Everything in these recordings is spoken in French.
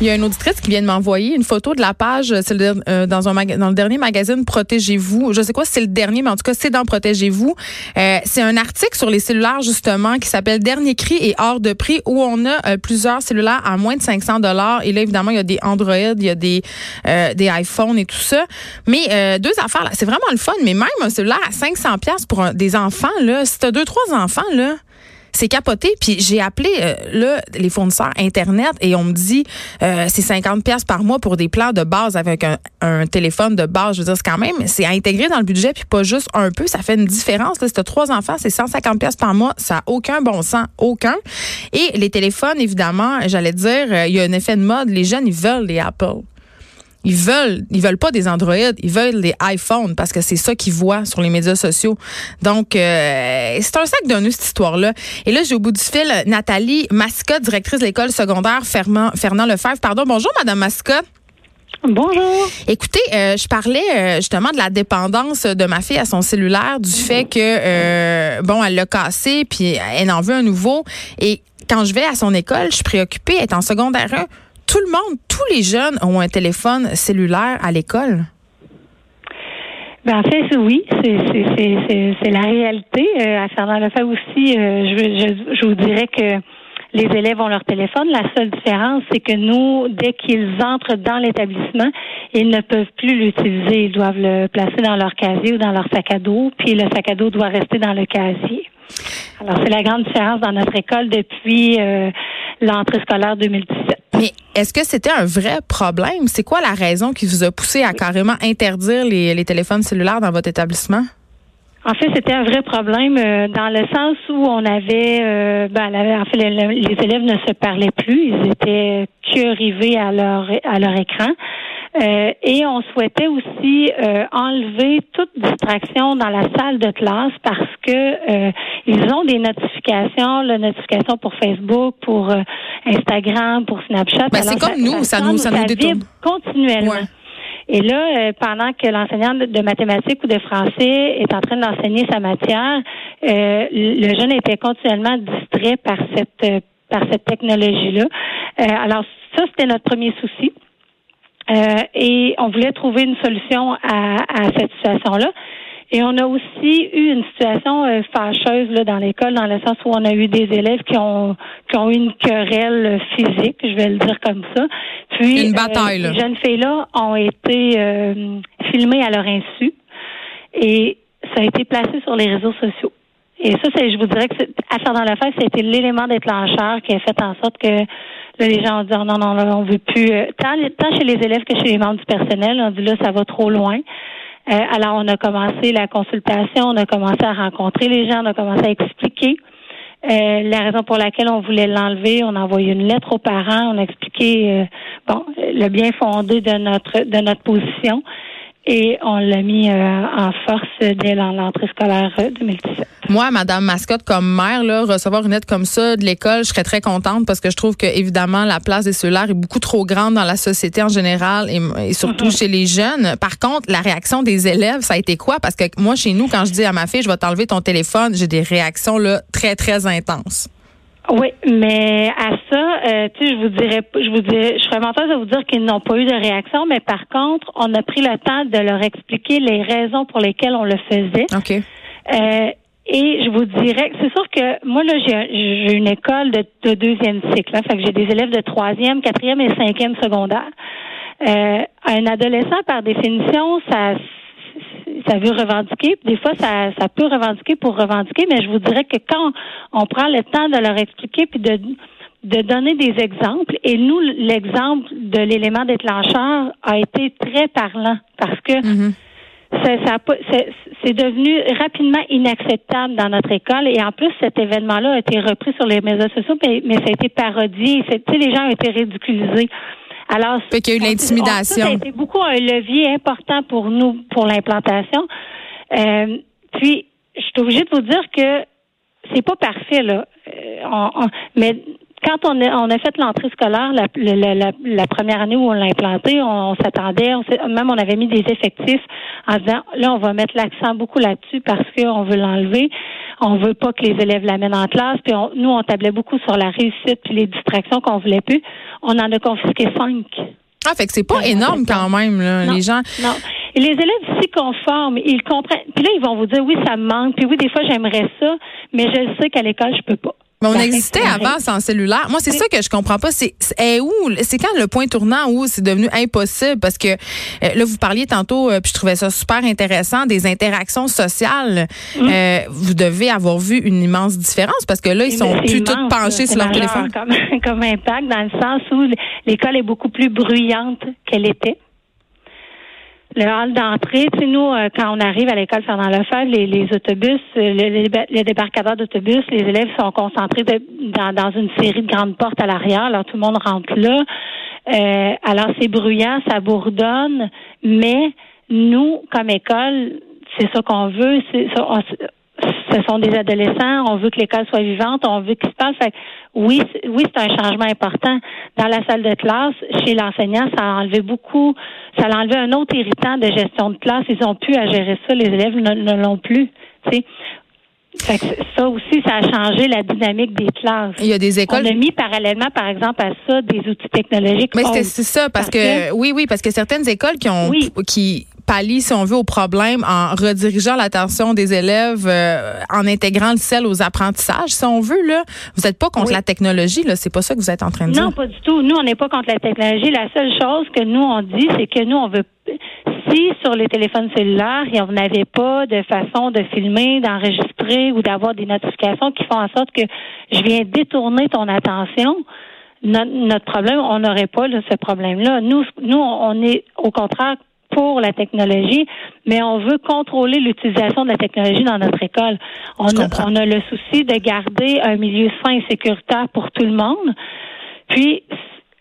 Il y a une auditrice qui vient de m'envoyer une photo de la page c'est le, euh, dans, un dans le dernier magazine Protégez-vous. Je sais quoi si c'est le dernier, mais en tout cas, c'est dans Protégez-vous. Euh, c'est un article sur les cellulaires, justement, qui s'appelle Dernier cri et hors de prix, où on a euh, plusieurs cellulaires à moins de 500 dollars. Et là, évidemment, il y a des Android, il y a des, des iPhones et tout ça. Mais deux affaires, là, c'est vraiment le fun. Mais même un cellulaire à 500 pièces pour des enfants, là, si t'as deux, trois enfants, là, c'est capoté. Puis j'ai appelé euh, là, les fournisseurs Internet et on me dit euh, c'est 50 pièces par mois pour des plans de base avec un, téléphone de base. Je veux dire, c'est quand même, c'est intégré dans le budget puis pas juste un peu. Ça fait une différence. Là, si tu trois enfants, c'est 150 pièces par mois. Ça n'a aucun bon sens. Aucun. Et les téléphones, évidemment, j'allais dire, euh, il y a un effet de mode. Les jeunes, ils veulent les Apple. Ils veulent, ils veulent pas des Android, ils veulent des iPhones parce que c'est ça qu'ils voient sur les médias sociaux. Donc, euh, c'est un sac d'un cette histoire-là. Et là, j'ai au bout du fil Nathalie Mascotte, directrice de l'école secondaire Fernand, Fernand Lefebvre. Pardon, bonjour, Madame Mascotte. Bonjour. Écoutez, euh, je parlais euh, justement de la dépendance de ma fille à son cellulaire, du fait que bon, elle l'a cassé, puis elle en veut un nouveau. Et quand je vais à son école, je suis préoccupée. Elle est en secondaire 1 tout le monde, tous les jeunes ont un téléphone cellulaire à l'école? Ben, en fait, oui, c'est la réalité. Euh, à Fernand Lefebvre aussi, euh, je, je, vous dirais que les élèves ont leur téléphone. La seule différence, c'est que nous, dès qu'ils entrent dans l'établissement, ils ne peuvent plus l'utiliser. Ils doivent le placer dans leur casier ou dans leur sac à dos, puis le sac à dos doit rester dans le casier. Alors, c'est la grande différence dans notre école depuis euh, l'entrée scolaire 2017. Mais est-ce que c'était un vrai problème? C'est quoi la raison qui vous a poussé à carrément interdire les, téléphones cellulaires dans votre établissement? En fait, c'était un vrai problème euh, dans le sens où on avait, euh, ben, en fait, les, élèves ne se parlaient plus, ils étaient que rivés à leur à leur écran. Euh, et on souhaitait aussi euh, enlever toute distraction dans la salle de classe parce que euh, ils ont des notifications, la notification pour Facebook, pour Instagram, pour Snapchat. Ben, c'est comme nous, ça, nous, ça nous détourne. continuellement. Et là, pendant que l'enseignant de mathématiques ou de français est en train d'enseigner sa matière, le jeune était continuellement distrait par cette par cette technologie-là. alors ça, c'était notre premier souci. Euh, et on voulait trouver une solution à, à cette situation-là. Et on a aussi eu une situation euh, fâcheuse là, dans l'école, dans le sens où on a eu des élèves qui ont qui ont eu une querelle physique, je vais le dire comme ça. Puis une bataille. Euh, les jeunes filles-là ont été euh, filmées à leur insu et ça a été placé sur les réseaux sociaux. Et ça, c'est, je vous dirais que à faire dans la fête, c'était l'élément déclencheur qui a fait en sorte que les gens ont dit non, non, non, on veut plus. Euh, tant, tant chez les élèves que chez les membres du personnel, on dit là, ça va trop loin. Euh, alors, on a commencé la consultation, on a commencé à rencontrer les gens, on a commencé à expliquer euh, la raison pour laquelle on voulait l'enlever. On a envoyé une lettre aux parents, on a expliqué bon le bien fondé de notre de notre position et on l'a mis euh, en force dès l'entrée scolaire 2017. Euh, Moi, Madame Mascotte, comme mère, là, recevoir une aide comme ça de l'école, je serais très contente parce que je trouve que évidemment la place des cellulaires est beaucoup trop grande dans la société en général et, surtout mhm. chez les jeunes. Par contre, la réaction des élèves, ça a été quoi? Parce que moi, chez nous, quand je dis à ma fille, je vais t'enlever ton téléphone, j'ai des réactions là très très intenses. Oui, mais à ça, euh, tu sais, je vous dirais, je vous dirais, je serais menteuse de vous dire qu'ils n'ont pas eu de réaction, mais par contre, on a pris le temps de leur expliquer les raisons pour lesquelles on le faisait. OK. Euh, et je vous dirais, c'est sûr que moi là, j'ai une école de, de deuxième cycle, là, fait que j'ai des élèves de troisième, quatrième et cinquième secondaire. Euh, un adolescent, par définition, ça ça veut revendiquer. Des fois, ça, ça peut revendiquer pour revendiquer, mais je vous dirais que quand on prend le temps de leur expliquer puis de de donner des exemples. Et nous, l'exemple de l'élément déclencheur a été très parlant parce que mm-hmm. c'est devenu rapidement inacceptable dans notre école. Et en plus, cet événement-là a été repris sur les médias sociaux, mais, mais ça a été parodié. Les gens ont été ridiculisés. Alors, fait qu'il y a eu l'intimidation. Ça a été beaucoup un levier important pour nous pour l'implantation. Euh, puis, je suis obligée de vous dire que c'est pas parfait là, euh, mais quand on a, on a fait l'entrée scolaire la, la, la, première année où on l'a implanté, on, s'attendait, même on avait mis des effectifs en disant là on va mettre l'accent beaucoup là-dessus parce qu'on veut l'enlever, on veut pas que les élèves l'amènent en classe, puis nous on tablait beaucoup sur la réussite puis les distractions qu'on voulait plus. On en a confisqué cinq. Ah, fait que c'est pas énorme quand même, là, les gens. Non. Et les élèves s'y conforment, ils comprennent. Puis là, ils vont vous dire oui, ça me manque. Puis oui, des fois, j'aimerais ça, mais je sais qu'à l'école, je peux pas. Mais on existait avant sans cellulaire. Moi, c'est ça que je comprends pas. C'est où C'est quand le point tournant où c'est devenu impossible? Parce que euh, là vous parliez tantôt, euh, puis je trouvais ça super intéressant des interactions sociales. Mm. Euh, vous devez avoir vu une immense différence parce que là ils sont plus tous penchés sur leur téléphone. Comme, comme impact dans le sens où l'école est beaucoup plus bruyante qu'elle était le hall d'entrée, tu sais, nous, euh, quand on arrive à l'école Fernand Lefebvre, les, les autobus, euh, les, les débarcadeurs d'autobus, les élèves sont concentrés dans, dans une série de grandes portes à l'arrière. Alors, tout le monde rentre là. Euh, alors, c'est bruyant, ça bourdonne, mais nous, comme école, c'est ça qu'on veut. C'est ça, ce sont des adolescents, on veut que l'école soit vivante, on veut qu'il se passe. Fait, oui, oui, c'est un changement important. Dans la salle de classe, chez l'enseignant, ça a enlevé beaucoup, ça a enlevé un autre irritant de gestion de classe. Ils ont pu à gérer ça, les élèves ne, l'ont plus. Fait ça aussi, ça a changé la dynamique des classes. Il y a des écoles. On a mis parallèlement, par exemple, à ça des outils technologiques. Mais c'est ça, parce, que, oui, oui, parce que certaines écoles qui ont qui pallie, si on veut, au problème en redirigeant l'attention des élèves, euh, en intégrant le sel aux apprentissages, si on veut. Là. Vous n'êtes pas contre la technologie, là. C'est pas ça que vous êtes en train de dire. Non, pas du tout. Nous, on n'est pas contre la technologie. La seule chose que nous, on dit, c'est que nous, on veut si sur les téléphones cellulaires, on n'avait pas de façon de filmer, d'enregistrer ou d'avoir des notifications qui font en sorte que je viens détourner ton attention, notre, problème, on n'aurait pas ce problème-là. Nous, nous, on est au contraire pour la technologie, mais on veut contrôler l'utilisation de la technologie dans notre école. On a, on a le souci de garder un milieu sain et sécuritaire pour tout le monde. Puis,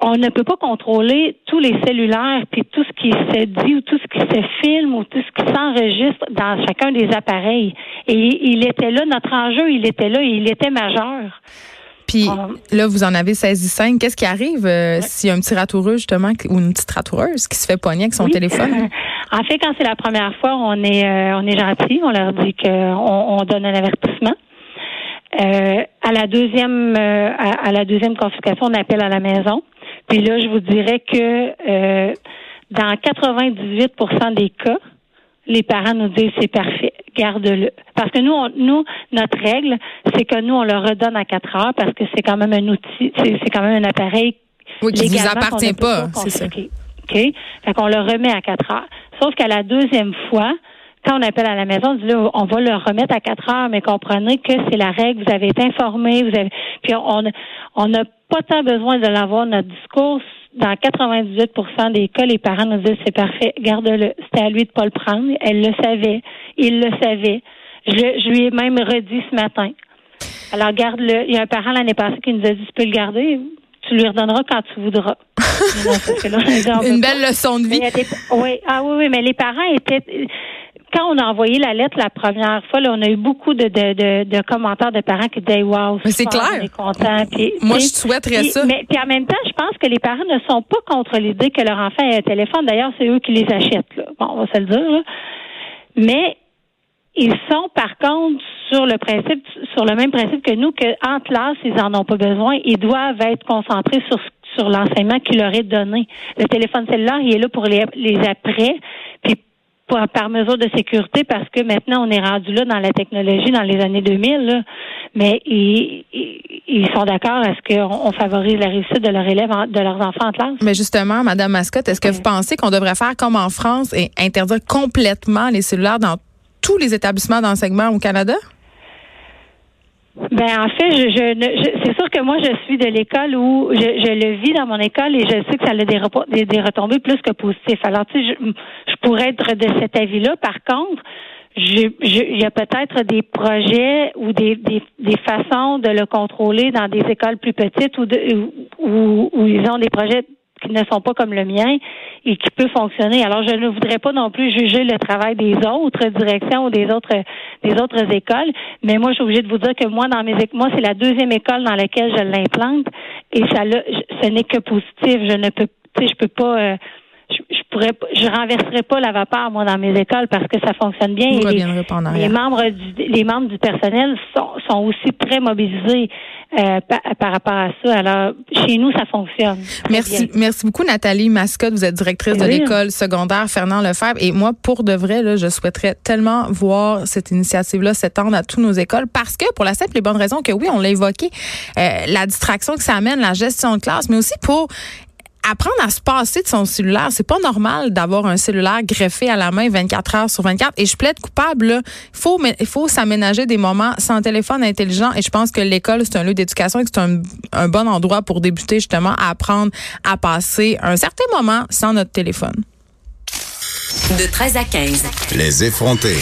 on ne peut pas contrôler tous les cellulaires, puis tout ce qui se dit ou tout ce qui se filme ou tout ce qui s'enregistre dans chacun des appareils. Et il était là, notre enjeu, il était là et il était majeur. Puis ah. là, vous en avez saisi cinq. Qu'est-ce qui arrive euh, s'il y a un petit ratoureux, justement, ou une petite ratoureuse qui se fait pogner avec son téléphone? en fait, quand c'est la première fois, on est, euh, on est gentil. On leur dit qu'on on donne un avertissement. Euh, à la deuxième à, la deuxième confiscation, on appelle à la maison. Puis là, je vous dirais que dans 98% des cas, les parents nous disent c'est parfait, garde-le. Parce que nous, on, nous, notre règle, c'est que nous, on le redonne à 4 heures parce que c'est quand même un outil, c'est quand même un appareil. Oui, qui ne vous appartient pas, c'est ça. OK? Fait qu'on le remet à 4 heures. Sauf qu'à la deuxième fois, quand on appelle à la maison, on dit là, on va le remettre à 4 heures, mais comprenez que c'est la règle, vous avez été informé, vous avez puis on on n'a pas tant besoin de l'avoir notre discours dans 98% des cas, les parents nous disent c'est parfait, garde-le. C'était à lui de pas le prendre. Elle le savait. Il le savait. Je, lui ai même redit ce matin. Alors garde-le. Il y a un parent l'année passée qui nous a dit tu peux le garder. Tu lui redonneras quand tu voudras. Une belle leçon de vie. oui, ah oui, oui, mais les parents étaient quand on a envoyé la lettre la première fois, là, on a eu beaucoup de, de, de, commentaires de parents qui disaient Wow, c'est clair. On est content. Moi, je souhaiterais ça. Mais puis en même temps, je pense que les parents ne sont pas contre l'idée que leur enfant ait un téléphone. D'ailleurs, c'est eux qui les achètent. Là. Bon, on va se le dire. Là. Mais ils sont, par contre, sur le principe, sur le même principe que nous, qu'en classe, ils en ont pas besoin. Ils doivent être concentrés sur sur l'enseignement qui leur est donné. Le téléphone cellulaire, il est là pour les, les après, puis par mesure de sécurité parce que maintenant on est rendu là dans la technologie dans les années 2000 mais ils, ils sont d'accord à ce qu'on favorise la réussite de leurs élèves de leurs enfants en classe. Mais justement madame Mascotte, est-ce que vous pensez qu'on devrait faire comme en France et interdire complètement les cellulaires dans tous les établissements d'enseignement au Canada? Ben en fait, je, je, c'est sûr que moi je suis de l'école où je, je, le vis dans mon école et je sais que ça a des, des, retombées plus que positives. Alors tu sais, je, je pourrais être de cet avis-là. Par contre, il y a peut-être des projets ou des, des, des, façons de le contrôler dans des écoles plus petites ou de, où, où ils ont des projets qui ne sont pas comme le mien et qui peut fonctionner. Alors, je ne voudrais pas non plus juger le travail des autres directions ou des autres des autres écoles, mais moi, je suis obligée de vous dire que moi, dans mes moi, c'est la deuxième école dans laquelle je l'implante et ça, ce n'est que positif. Je ne peux, je peux pas. Euh, je, pourrais je renverserai pas la vapeur moi dans mes écoles parce que ça fonctionne bien. Et les, membres du les membres du personnel sont, sont aussi très mobilisés euh, par, rapport à ça. Alors chez nous ça fonctionne. Merci merci beaucoup Nathalie Mascotte, vous êtes directrice de l'école secondaire Fernand Lefebvre. Et moi pour de vrai là, je souhaiterais tellement voir cette initiative là s'étendre à toutes nos écoles parce que pour la simple et bonne raison que oui, on l'a évoqué euh, la distraction que ça amène, la gestion de classe, mais aussi pour apprendre à se passer de son cellulaire. C'est pas normal d'avoir un cellulaire greffé à la main 24 heures sur 24. Et je plaide coupable. Il faut, il faut s'aménager des moments sans téléphone intelligent. Et je pense que l'école, c'est un lieu d'éducation et que c'est un, un bon endroit pour débuter justement à apprendre à passer un certain moment sans notre téléphone. De 13 à 15. Les effrontés.